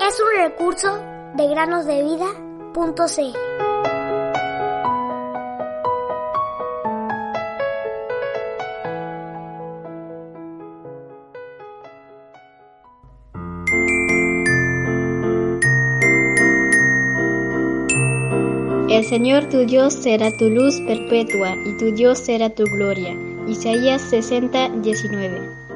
Es un recurso de granosdevida.cl. El Señor tu Dios será tu luz perpetua y tu Dios será tu gloria. Isaías 60, 19.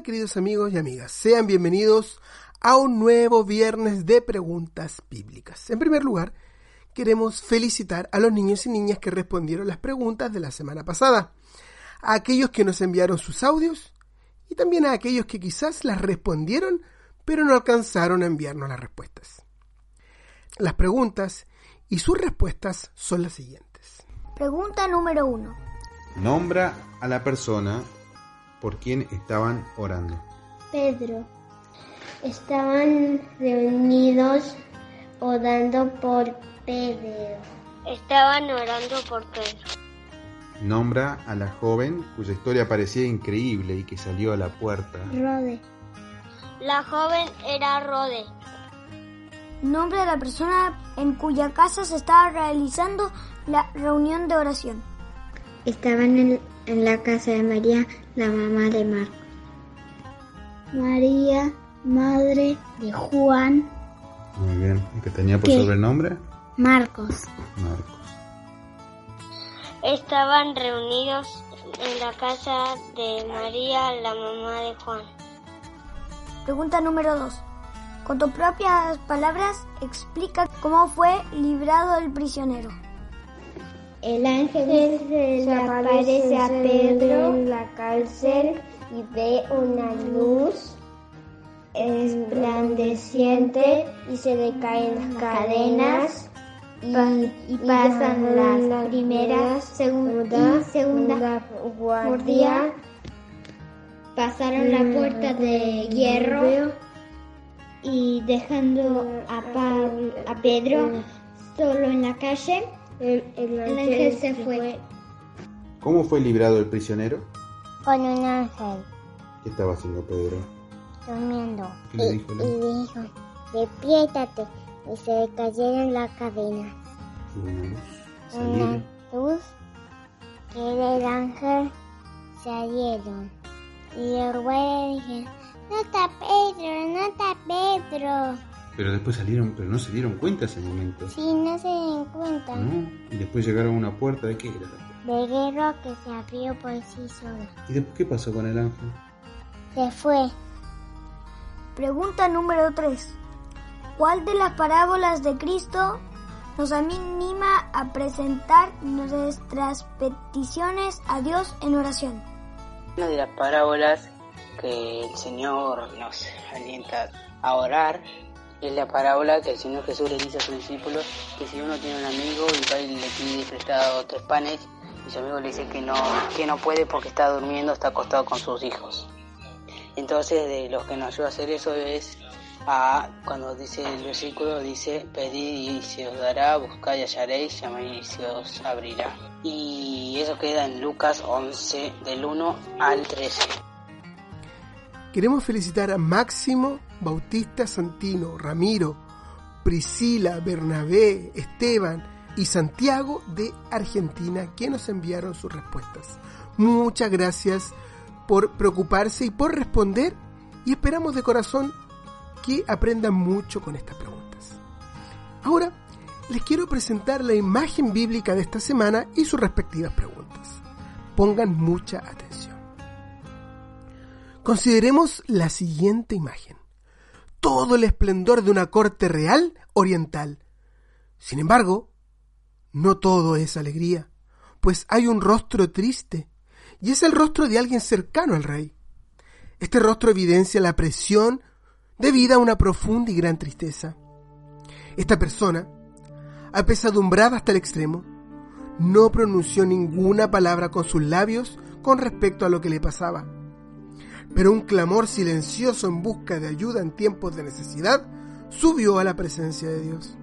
Hola queridos amigos y amigas, sean bienvenidos a un nuevo viernes de preguntas bíblicas. En primer lugar, queremos felicitar a los niños y niñas que respondieron las preguntas de la semana pasada, a aquellos que nos enviaron sus audios y también a aquellos que quizás las respondieron pero no alcanzaron a enviarnos las respuestas. Las preguntas y sus respuestas son las siguientes. Pregunta número uno. Nombra a la persona por quien estaban orando. Pedro. Estaban reunidos orando por Pedro. Estaban orando por Pedro. Nombra a la joven cuya historia parecía increíble y que salió a la puerta. Rode. La joven era Rode. Nombre de la persona en cuya casa se estaba realizando la reunión de oración. Estaban en, en la casa de María, la mamá de Marcos. María, madre de Juan. Muy bien. ¿Y que tenía por sobrenombre? Marcos. Marcos. Estaban reunidos en la casa de María, la mamá de Juan. Pregunta número 2. Con tus propias palabras, explica cómo fue librado el prisionero. El ángel se le aparece a Pedro en la cárcel y ve una luz esplandeciente y se le caen las cadenas y, y pasan las primeras, segunda y segunda guardia. Pasaron la puerta de hierro y dejando a, Pa- a Pedro solo en la calle, el ángel se fue. ¿Cómo fue librado el prisionero? Con un ángel ¿Qué estaba haciendo Pedro? durmiendo. ¿Qué le dijo el ángel? Y dijo, despiértate. Y se le cayeron las cadenas. Y una luz. Que era el ángel salieron. Y güeyes dijeron, no está Pedro, no está Pedro. Pero después salieron, pero no se dieron cuenta ese momento. Si no se den cuenta. ¿No? Y después llegaron a una puerta. ¿De qué era? De guerra que se abrió por sí sola. ¿Y después qué pasó con el ángel? Se fue. Pregunta número 3. ¿Cuál de las parábolas de Cristo nos anima a presentar nuestras peticiones a Dios en oración? Una de las parábolas que el Señor nos alienta a orar es la parábola que el Señor Jesús le dice a sus discípulos que si uno tiene un amigo y va y le pide prestado tres panes y su amigo le dice que no, que no puede porque está durmiendo, está acostado con sus hijos. Entonces de lo que nos ayuda a hacer eso es a, cuando dice el versículo, dice, pedid y se os dará, buscad y hallaréis, llamad y se os abrirá. Y eso queda en Lucas 11, del 1 al 13. Queremos felicitar a Máximo, Bautista Santino, Ramiro, Priscila, Bernabé, Esteban y Santiago de Argentina que nos enviaron sus respuestas. Muchas gracias por preocuparse y por responder y esperamos de corazón que aprendan mucho con estas preguntas. Ahora les quiero presentar la imagen bíblica de esta semana y sus respectivas preguntas. Pongan mucha atención. Consideremos la siguiente imagen. Todo el esplendor de una corte real oriental. Sin embargo, no todo es alegría, pues hay un rostro triste, y es el rostro de alguien cercano al rey. Este rostro evidencia la presión debida a una profunda y gran tristeza. Esta persona, apesadumbrada hasta el extremo, no pronunció ninguna palabra con sus labios con respecto a lo que le pasaba. Pero un clamor silencioso en busca de ayuda en tiempos de necesidad subió a la presencia de Dios.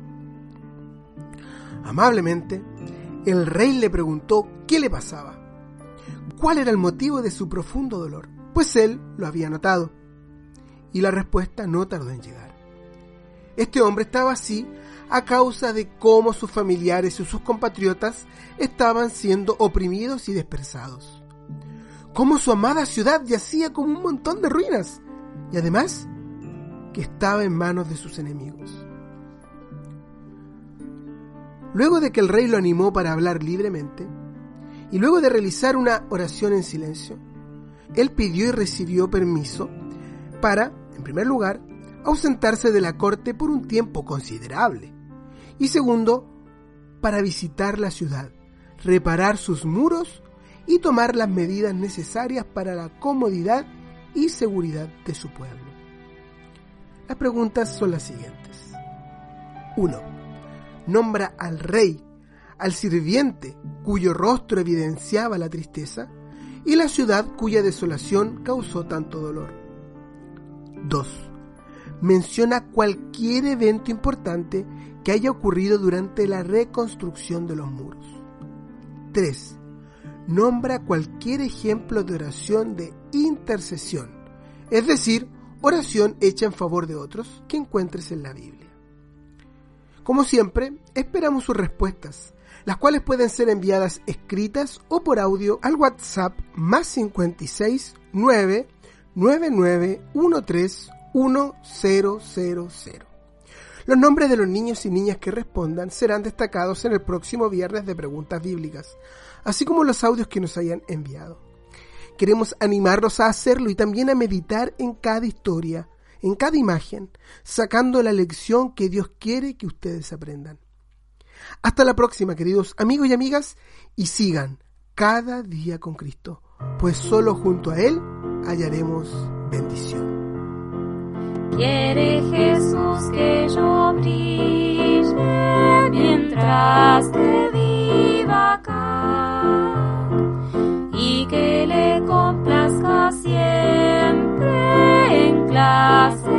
Amablemente, El rey le preguntó qué le pasaba, cuál era el motivo de su profundo dolor, pues él lo había notado. Y la respuesta no tardó en llegar. Este hombre estaba así a causa de cómo sus familiares y sus compatriotas estaban siendo oprimidos y dispersados. Cómo su amada ciudad yacía como un montón de ruinas y además que estaba en manos de sus enemigos. Luego de que el rey lo animó para hablar libremente, y luego de realizar una oración en silencio, él pidió y recibió permiso para, en primer lugar, ausentarse de la corte por un tiempo considerable, y segundo, para visitar la ciudad, reparar sus muros y tomar las medidas necesarias para la comodidad y seguridad de su pueblo. Las preguntas son las siguientes. 1. Nombra al rey, al sirviente cuyo rostro evidenciaba la tristeza y la ciudad cuya desolación causó tanto dolor. 2. Menciona cualquier evento importante que haya ocurrido durante la reconstrucción de los muros. 3. Nombra cualquier ejemplo de oración de intercesión, es decir, oración hecha en favor de otros que encuentres en la Biblia. Como siempre, esperamos sus respuestas, las cuales pueden ser enviadas escritas o por audio al WhatsApp más 56 9 99 13 1000. Los nombres de los niños y niñas que respondan serán destacados en el próximo viernes de preguntas bíblicas, así como los audios que nos hayan enviado. Queremos animarlos a hacerlo y también a meditar en cada historia, en cada imagen, sacando la lección que Dios quiere que ustedes aprendan. Hasta la próxima, queridos amigos y amigas, y sigan cada día con Cristo, pues solo junto a Él hallaremos bendición. Quiere Jesús que yo mientras te viva acá y que le complazca siempre en clase,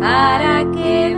para que